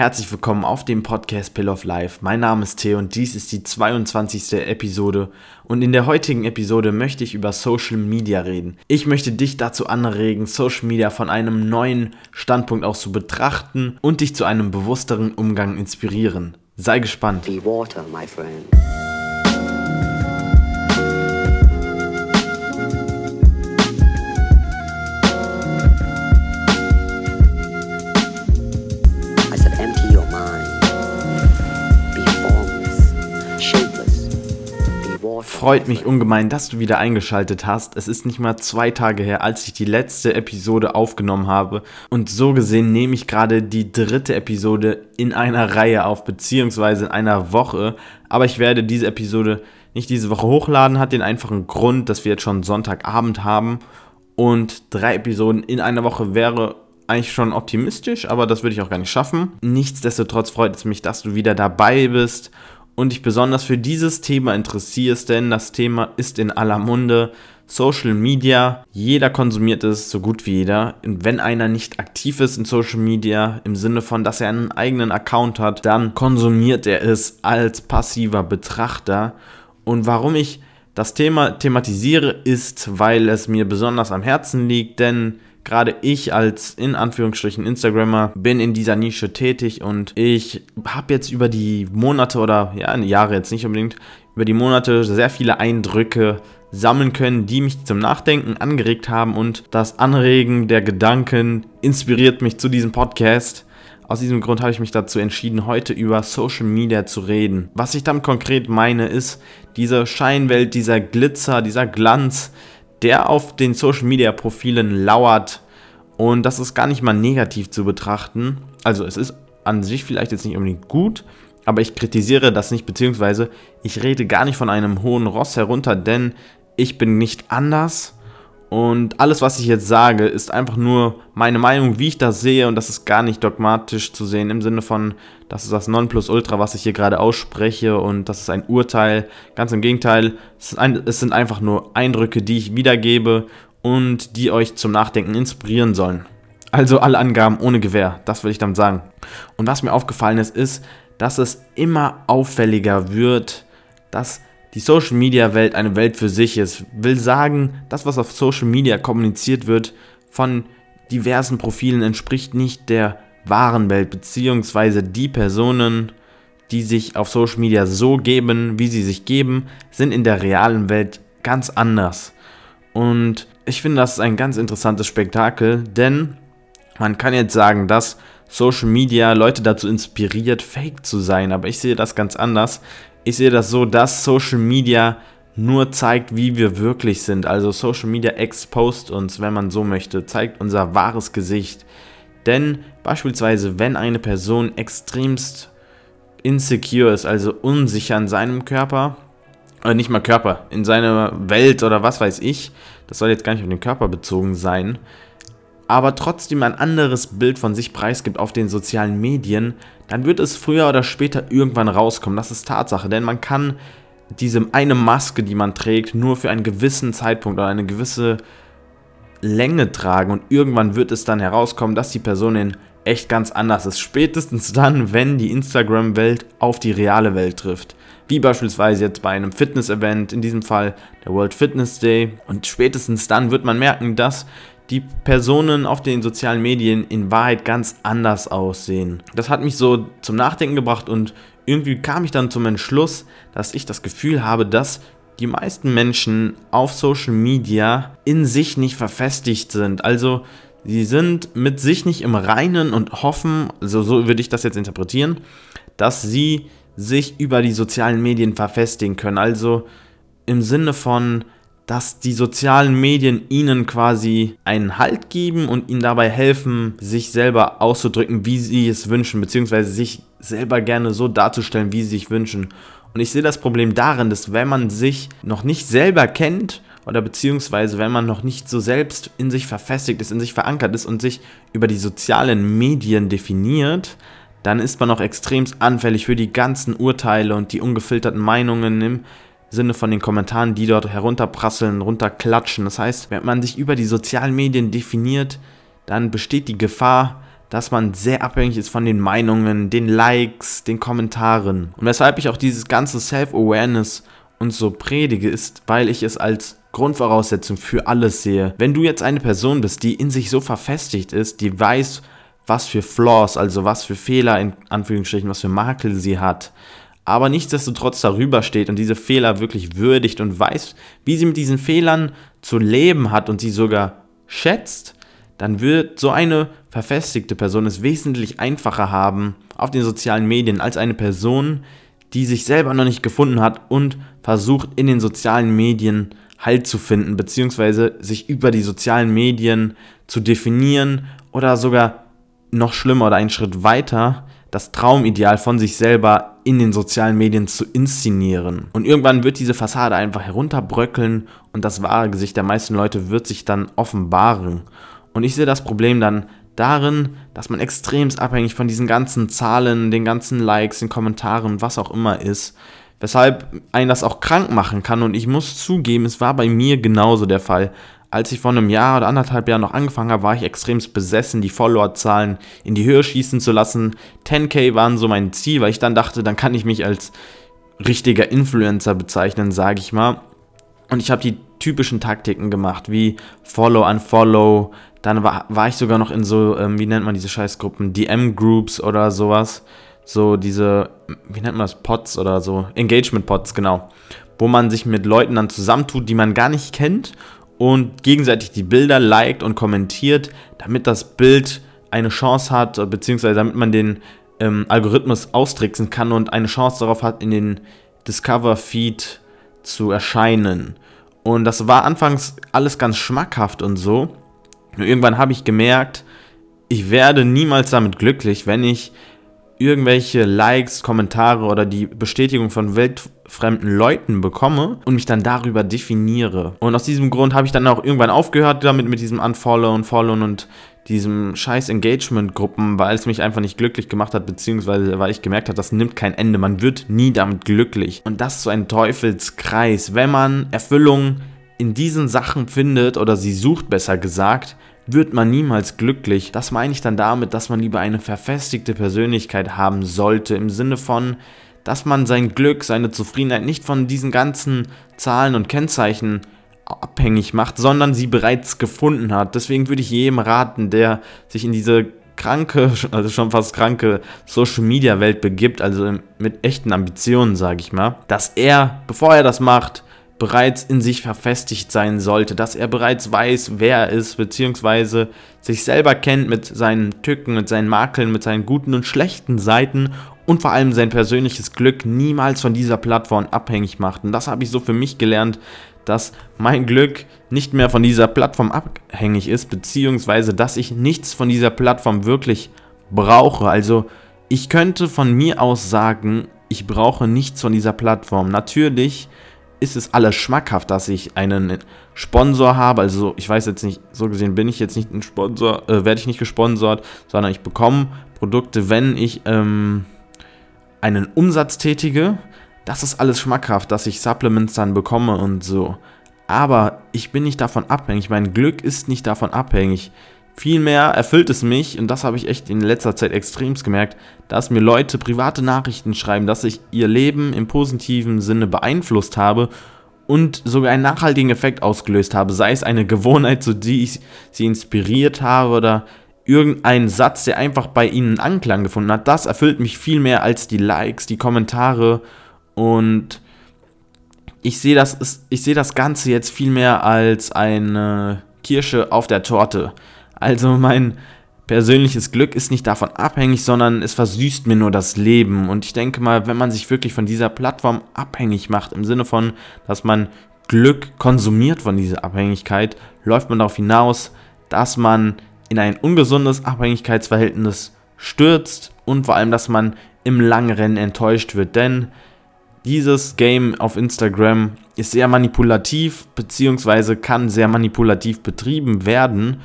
Herzlich willkommen auf dem Podcast Pill of Life. Mein Name ist Theo und dies ist die 22. Episode. Und in der heutigen Episode möchte ich über Social Media reden. Ich möchte dich dazu anregen, Social Media von einem neuen Standpunkt aus zu betrachten und dich zu einem bewussteren Umgang inspirieren. Sei gespannt. Be water, my friend. Freut mich ungemein, dass du wieder eingeschaltet hast. Es ist nicht mal zwei Tage her, als ich die letzte Episode aufgenommen habe. Und so gesehen nehme ich gerade die dritte Episode in einer Reihe auf, beziehungsweise in einer Woche. Aber ich werde diese Episode nicht diese Woche hochladen, hat den einfachen Grund, dass wir jetzt schon Sonntagabend haben. Und drei Episoden in einer Woche wäre eigentlich schon optimistisch, aber das würde ich auch gar nicht schaffen. Nichtsdestotrotz freut es mich, dass du wieder dabei bist und dich besonders für dieses Thema interessierst, denn das Thema ist in aller Munde. Social Media, jeder konsumiert es, so gut wie jeder. Und wenn einer nicht aktiv ist in Social Media, im Sinne von, dass er einen eigenen Account hat, dann konsumiert er es als passiver Betrachter. Und warum ich das Thema thematisiere, ist, weil es mir besonders am Herzen liegt, denn Gerade ich als in Anführungsstrichen Instagrammer bin in dieser Nische tätig und ich habe jetzt über die Monate oder ja, Jahre jetzt nicht unbedingt, über die Monate sehr viele Eindrücke sammeln können, die mich zum Nachdenken angeregt haben und das Anregen der Gedanken inspiriert mich zu diesem Podcast. Aus diesem Grund habe ich mich dazu entschieden, heute über Social Media zu reden. Was ich damit konkret meine, ist diese Scheinwelt, dieser Glitzer, dieser Glanz, der auf den Social Media Profilen lauert. Und das ist gar nicht mal negativ zu betrachten. Also es ist an sich vielleicht jetzt nicht unbedingt gut, aber ich kritisiere das nicht, beziehungsweise ich rede gar nicht von einem hohen Ross herunter, denn ich bin nicht anders und alles, was ich jetzt sage, ist einfach nur meine Meinung, wie ich das sehe. Und das ist gar nicht dogmatisch zu sehen im Sinne von, das ist das Nonplusultra, was ich hier gerade ausspreche. Und das ist ein Urteil. Ganz im Gegenteil, es, sind einfach nur Eindrücke, die ich wiedergebe und die euch zum Nachdenken inspirieren sollen. Also alle Angaben ohne Gewähr, das will ich damit sagen. Und was mir aufgefallen ist, ist, dass es immer auffälliger wird, dass die Social Media Welt eine Welt für sich ist. Will sagen, das, was auf Social Media kommuniziert wird, von diversen Profilen entspricht nicht der wahren Welt, beziehungsweise die Personen, die sich auf Social Media so geben, wie sie sich geben, sind in der realen Welt ganz anders. Und ich finde, das ist ein ganz interessantes Spektakel, denn man kann jetzt sagen, dass Social Media Leute dazu inspiriert, fake zu sein, aber ich sehe das ganz anders ich sehe das so, dass Social Media nur zeigt, wie wir wirklich sind. Also Social Media exposed uns, wenn man so möchte, zeigt unser wahres Gesicht. Denn beispielsweise, wenn eine Person extremst insecure ist, also unsicher in seinem Körper, oder nicht mal Körper, in seiner Welt oder was weiß ich, das soll jetzt gar nicht auf den Körper bezogen sein, aber trotzdem ein anderes Bild von sich preisgibt auf den sozialen Medien, dann wird es früher oder später irgendwann rauskommen. Das ist Tatsache, denn man kann diese eine Maske, die man trägt, nur für einen gewissen Zeitpunkt oder eine gewisse Länge tragen und irgendwann wird es dann herauskommen, dass die Person in echt ganz anders ist. Spätestens dann, wenn die Instagram-Welt auf die reale Welt trifft. Wie beispielsweise jetzt bei einem Fitness-Event, in diesem Fall der World Fitness Day. Und spätestens dann wird man merken, dass die Personen auf den sozialen Medien in Wahrheit ganz anders aussehen. Das hat mich so zum Nachdenken gebracht und irgendwie kam ich dann zum Entschluss, dass ich das Gefühl habe, dass die meisten Menschen auf Social Media in sich nicht verfestigt sind. Also sie sind mit sich nicht im Reinen und hoffen, also so würde ich das jetzt interpretieren, dass sie sich über die sozialen Medien verfestigen können. Also im Sinne von, dass die sozialen Medien ihnen quasi einen Halt geben und ihnen dabei helfen, sich selber auszudrücken, wie sie es wünschen, beziehungsweise sich selber gerne so darzustellen, wie sie sich wünschen. Und ich sehe das Problem darin, dass wenn man sich noch nicht selber kennt oder beziehungsweise wenn man noch nicht so selbst in sich verfestigt ist, in sich verankert ist und sich über die sozialen Medien definiert, dann ist man auch extremst anfällig für die ganzen Urteile und die ungefilterten Meinungen im Sinne von den Kommentaren, die dort herunterprasseln, runterklatschen. Das heißt, wenn man sich über die sozialen Medien definiert, dann besteht die Gefahr, dass man sehr abhängig ist von den Meinungen, den Likes, den Kommentaren. Und weshalb ich auch dieses ganze Self-Awareness und so predige, ist, weil ich es als Grundvoraussetzung für alles sehe. Wenn du jetzt eine Person bist, die in sich so verfestigt ist, die weiß, was für Flaws, also was für Fehler in Anführungsstrichen, was für Makel sie hat, aber nichtsdestotrotz darüber steht und diese Fehler wirklich würdigt und weiß, wie sie mit diesen Fehlern zu leben hat und sie sogar schätzt, dann wird so eine verfestigte Person es wesentlich einfacher haben auf den sozialen Medien als eine Person, die sich selber noch nicht gefunden hat und versucht in den sozialen Medien Halt zu finden, beziehungsweise sich über die sozialen Medien zu definieren oder sogar noch schlimmer oder einen Schritt weiter das Traumideal von sich selber in den sozialen Medien zu inszenieren. Und irgendwann wird diese Fassade einfach herunterbröckeln und das wahre Gesicht der meisten Leute wird sich dann offenbaren. Und ich sehe das Problem dann darin, dass man extremst abhängig von diesen ganzen Zahlen, den ganzen Likes, den Kommentaren, was auch immer ist, weshalb einen das auch krank machen kann. Und ich muss zugeben, es war bei mir genauso der Fall. Als ich vor einem Jahr oder anderthalb Jahren noch angefangen habe, war ich extremst besessen, die Followerzahlen in die Höhe schießen zu lassen. 10k waren so mein Ziel, weil ich dann dachte, dann kann ich mich als richtiger Influencer bezeichnen, sage ich mal. Und ich habe die typischen Taktiken gemacht, wie Follow, Unfollow. Dann war, war ich sogar noch in so, ähm, wie nennt man diese Scheißgruppen, DM-Groups oder sowas. So diese, wie nennt man das, Pots oder so, Engagement-Pots, genau. Wo man sich mit Leuten dann zusammentut, die man gar nicht kennt und gegenseitig die Bilder liked und kommentiert, damit das Bild eine Chance hat, beziehungsweise damit man den ähm, Algorithmus austricksen kann und eine Chance darauf hat, in den Discover-Feed zu erscheinen. Und das war anfangs alles ganz schmackhaft und so. Nur irgendwann habe ich gemerkt, ich werde niemals damit glücklich, wenn ich irgendwelche Likes, Kommentare oder die Bestätigung von weltfremden Leuten bekomme und mich dann darüber definiere. Und aus diesem Grund habe ich dann auch irgendwann aufgehört damit mit diesem Unfollow und Follow und diesem scheiß Engagement-Gruppen, weil es mich einfach nicht glücklich gemacht hat, beziehungsweise weil ich gemerkt habe, das nimmt kein Ende. Man wird nie damit glücklich. Und das ist so ein Teufelskreis. Wenn man Erfüllung in diesen Sachen findet oder sie sucht, besser gesagt, wird man niemals glücklich. Das meine ich dann damit, dass man lieber eine verfestigte Persönlichkeit haben sollte, im Sinne von, dass man sein Glück, seine Zufriedenheit nicht von diesen ganzen Zahlen und Kennzeichen abhängig macht, sondern sie bereits gefunden hat. Deswegen würde ich jedem raten, der sich in diese kranke, also schon fast kranke Social Media Welt begibt, also mit echten Ambitionen, sage ich mal, dass er, bevor er das macht, bereits in sich verfestigt sein sollte, dass er bereits weiß, wer er ist, beziehungsweise sich selber kennt mit seinen Tücken, mit seinen Makeln, mit seinen guten und schlechten Seiten und vor allem sein persönliches Glück niemals von dieser Plattform abhängig macht. Und das habe ich so für mich gelernt, dass mein Glück nicht mehr von dieser Plattform abhängig ist, beziehungsweise dass ich nichts von dieser Plattform wirklich brauche. Also ich könnte von mir aus sagen, ich brauche nichts von dieser Plattform. Natürlich ist es alles schmackhaft, dass ich einen Sponsor habe. Also ich weiß jetzt nicht, so gesehen bin ich jetzt nicht ein Sponsor, äh, werde ich nicht gesponsert, sondern ich bekomme Produkte, wenn ich ähm, einen Umsatz tätige. Das ist alles schmackhaft, dass ich Supplements dann bekomme und so. Aber ich bin nicht davon abhängig. Mein Glück ist nicht davon abhängig. Vielmehr erfüllt es mich, und das habe ich echt in letzter Zeit extremst gemerkt, dass mir Leute private Nachrichten schreiben, dass ich ihr Leben im positiven Sinne beeinflusst habe und sogar einen nachhaltigen Effekt ausgelöst habe, sei es eine Gewohnheit, zu die ich sie inspiriert habe oder irgendein Satz, der einfach bei ihnen Anklang gefunden hat. Das erfüllt mich viel mehr als die Likes, die Kommentare und ich sehe das, ich sehe das Ganze jetzt viel mehr als eine Kirsche auf der Torte. Also mein persönliches Glück ist nicht davon abhängig, sondern es versüßt mir nur das Leben. Und ich denke mal, wenn man sich wirklich von dieser Plattform abhängig macht, im Sinne von, dass man Glück konsumiert von dieser Abhängigkeit, läuft man darauf hinaus, dass man in ein ungesundes Abhängigkeitsverhältnis stürzt und vor allem, dass man im langen Rennen enttäuscht wird. Denn dieses Game auf Instagram ist sehr manipulativ, beziehungsweise kann sehr manipulativ betrieben werden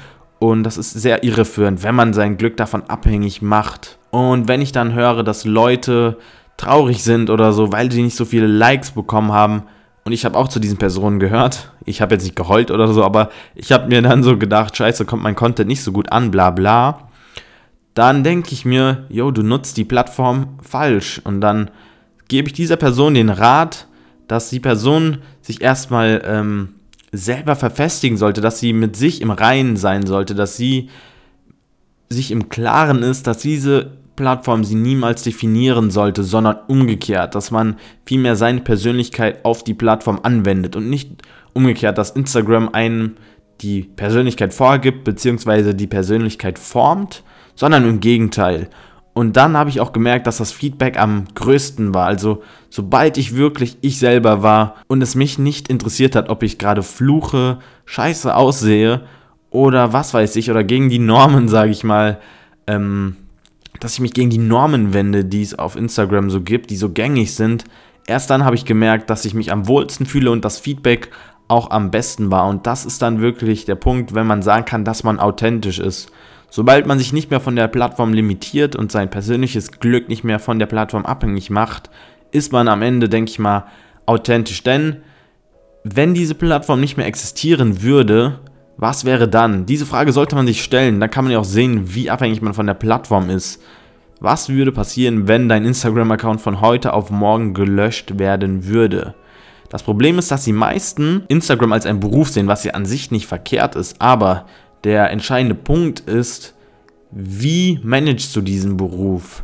und das ist sehr irreführend, wenn man sein Glück davon abhängig macht. Und wenn ich dann höre, dass Leute traurig sind oder so, weil sie nicht so viele Likes bekommen haben, und ich habe auch zu diesen Personen gehört. Ich habe jetzt nicht geheult oder so, aber ich habe mir dann so gedacht, scheiße, kommt mein Content nicht so gut an, bla bla. dann denke ich mir, yo, du nutzt die Plattform falsch. Und dann gebe ich dieser Person den Rat, dass die Person sich erstmal ähm, selber verfestigen sollte, dass sie mit sich im Reinen sein sollte, dass sie sich im Klaren ist, dass diese Plattform sie niemals definieren sollte, sondern umgekehrt, dass man vielmehr seine Persönlichkeit auf die Plattform anwendet und nicht umgekehrt, dass Instagram einem die Persönlichkeit vorgibt, beziehungsweise die Persönlichkeit formt, sondern im Gegenteil. Und dann habe ich auch gemerkt, dass das Feedback am größten war. Also sobald ich wirklich ich selber war und es mich nicht interessiert hat, ob ich gerade fluche, scheiße aussehe oder was weiß ich, oder gegen die Normen, sage ich mal, ähm, dass ich mich gegen die Normen wende, die es auf Instagram so gibt, die so gängig sind. Erst dann habe ich gemerkt, dass ich mich am wohlsten fühle und das Feedback auch am besten war. Und das ist dann wirklich der Punkt, wenn man sagen kann, dass man authentisch ist. Sobald man sich nicht mehr von der Plattform limitiert und sein persönliches Glück nicht mehr von der Plattform abhängig macht, ist man am Ende, denke ich mal, authentisch. Denn wenn diese Plattform nicht mehr existieren würde, was wäre dann? Diese Frage sollte man sich stellen. Dann kann man ja auch sehen, wie abhängig man von der Plattform ist. Was würde passieren, wenn dein Instagram-Account von heute auf morgen gelöscht werden würde? Das Problem ist, dass die meisten Instagram als einen Beruf sehen, was ja an sich nicht verkehrt ist, aber der entscheidende Punkt ist, wie managst du diesen Beruf?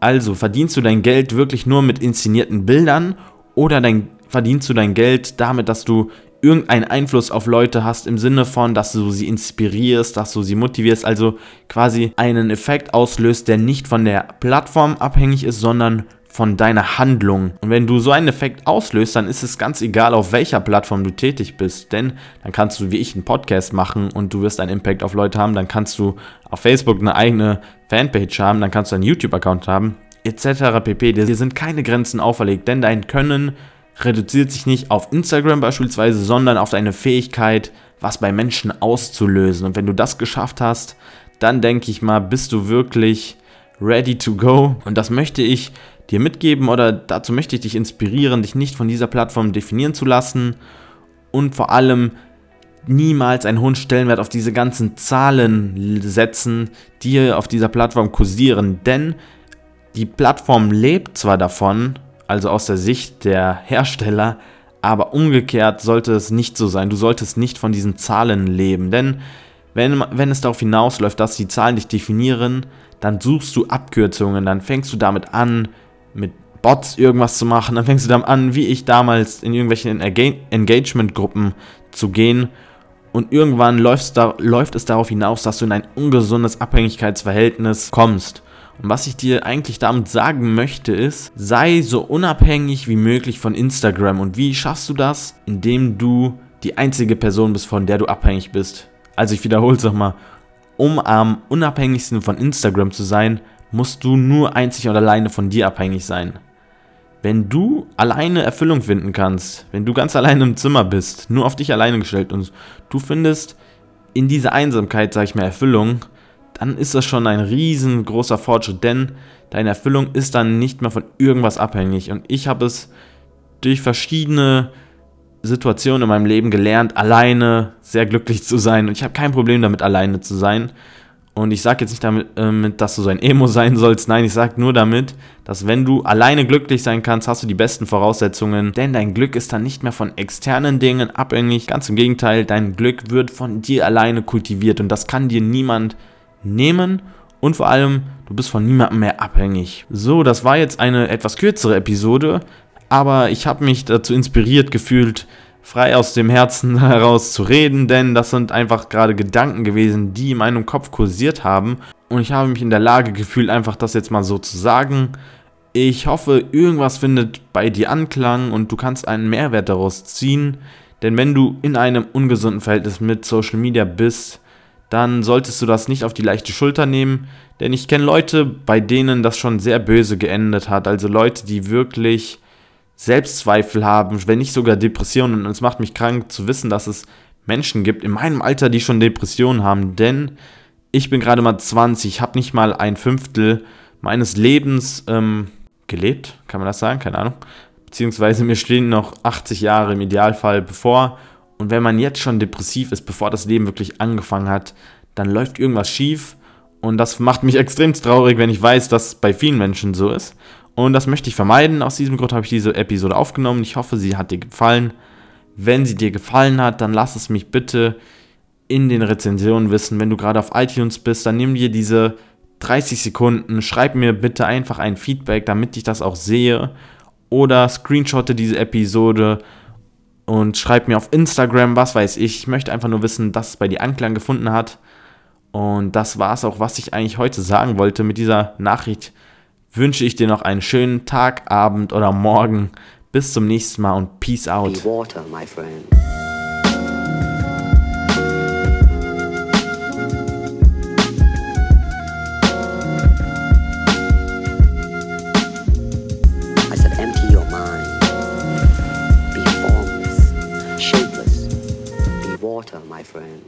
Also verdienst du dein Geld wirklich nur mit inszenierten Bildern oder dein, verdienst du dein Geld damit, dass du irgendeinen Einfluss auf Leute hast im Sinne von, dass du sie inspirierst, dass du sie motivierst, also quasi einen Effekt auslöst, der nicht von der Plattform abhängig ist, sondern von deiner Handlung. Und wenn du so einen Effekt auslöst, dann ist es ganz egal, auf welcher Plattform du tätig bist. Denn dann kannst du wie ich einen Podcast machen und du wirst einen Impact auf Leute haben. Dann kannst du auf Facebook eine eigene Fanpage haben, dann kannst du einen YouTube-Account haben, etc. pp. Dir sind keine Grenzen auferlegt, denn dein Können reduziert sich nicht auf Instagram beispielsweise, sondern auf deine Fähigkeit, was bei Menschen auszulösen. Und wenn du das geschafft hast, dann denke ich mal, bist du wirklich ready to go. Und das möchte ich dir mitgeben oder dazu möchte ich dich inspirieren, dich nicht von dieser Plattform definieren zu lassen und vor allem niemals einen hohen Stellenwert auf diese ganzen Zahlen setzen, die auf dieser Plattform kursieren, denn die Plattform lebt zwar davon, also aus der Sicht der Hersteller, aber umgekehrt sollte es nicht so sein. Du solltest nicht von diesen Zahlen leben, denn wenn, wenn es darauf hinausläuft, dass die Zahlen dich definieren, dann suchst du Abkürzungen, dann fängst du damit an, mit Bots irgendwas zu machen, dann fängst du dann an, wie ich damals in irgendwelchen Engagement-Gruppen zu gehen und irgendwann da, läuft es darauf hinaus, dass du in ein ungesundes Abhängigkeitsverhältnis kommst. Und was ich dir eigentlich damit sagen möchte ist, sei so unabhängig wie möglich von Instagram. Und wie schaffst du das? Indem du die einzige Person bist, von der du abhängig bist. Also ich wiederhole es nochmal. Um am unabhängigsten von Instagram zu sein, musst du nur einzig und alleine von dir abhängig sein. Wenn du alleine Erfüllung finden kannst, wenn du ganz alleine im Zimmer bist, nur auf dich alleine gestellt und du findest in dieser Einsamkeit, sag ich mal, Erfüllung, dann ist das schon ein riesengroßer Fortschritt, denn deine Erfüllung ist dann nicht mehr von irgendwas abhängig. Und ich habe es durch verschiedene Situationen in meinem Leben gelernt, alleine sehr glücklich zu sein. Und ich habe kein Problem damit, alleine zu sein. Und ich sage jetzt nicht damit, äh, dass du so ein Emo sein sollst. Nein, ich sage nur damit, dass wenn du alleine glücklich sein kannst, hast du die besten Voraussetzungen. Denn dein Glück ist dann nicht mehr von externen Dingen abhängig. Ganz im Gegenteil, dein Glück wird von dir alleine kultiviert. Und das kann dir niemand nehmen. Und vor allem, du bist von niemandem mehr abhängig. So, das war jetzt eine etwas kürzere Episode. Aber ich habe mich dazu inspiriert gefühlt, frei aus dem Herzen heraus zu reden, denn das sind einfach gerade Gedanken gewesen, die in meinem Kopf kursiert haben. Und ich habe mich in der Lage gefühlt, einfach das jetzt mal so zu sagen. Ich hoffe, irgendwas findet bei dir Anklang und du kannst einen Mehrwert daraus ziehen. Denn wenn du in einem ungesunden Verhältnis mit Social Media bist, dann solltest du das nicht auf die leichte Schulter nehmen. Denn ich kenne Leute, bei denen das schon sehr böse geendet hat. Also Leute, die wirklich Selbstzweifel haben, wenn nicht sogar Depressionen. Und es macht mich krank zu wissen, dass es Menschen gibt in meinem Alter, die schon Depressionen haben. Denn ich bin gerade mal 20, ich habe nicht mal ein Fünftel meines Lebens ähm, gelebt, kann man das sagen? Keine Ahnung. Beziehungsweise mir stehen noch 80 Jahre im Idealfall bevor. Und wenn man jetzt schon depressiv ist, bevor das Leben wirklich angefangen hat, dann läuft irgendwas schief Und das macht mich extrem traurig, wenn ich weiß, dass es bei vielen Menschen so ist. Und das möchte ich vermeiden. Aus diesem Grund habe ich diese Episode aufgenommen. Ich hoffe, sie hat dir gefallen. Wenn sie dir gefallen hat, dann lass es mich bitte in den Rezensionen wissen. Wenn du gerade auf iTunes bist, dann nimm dir diese 30 Sekunden, schreib mir bitte einfach ein Feedback, damit ich das auch sehe. Oder screenshotte diese Episode und schreib mir auf Instagram, was weiß ich. Ich möchte einfach nur wissen, dass es bei dir Anklang gefunden hat. Und das war es auch, was ich eigentlich heute sagen wollte. Mit dieser Nachricht wünsche ich dir noch einen schönen Tag, Abend oder Morgen. Bis zum nächsten Mal und Peace out. Be water, my friend. my friend.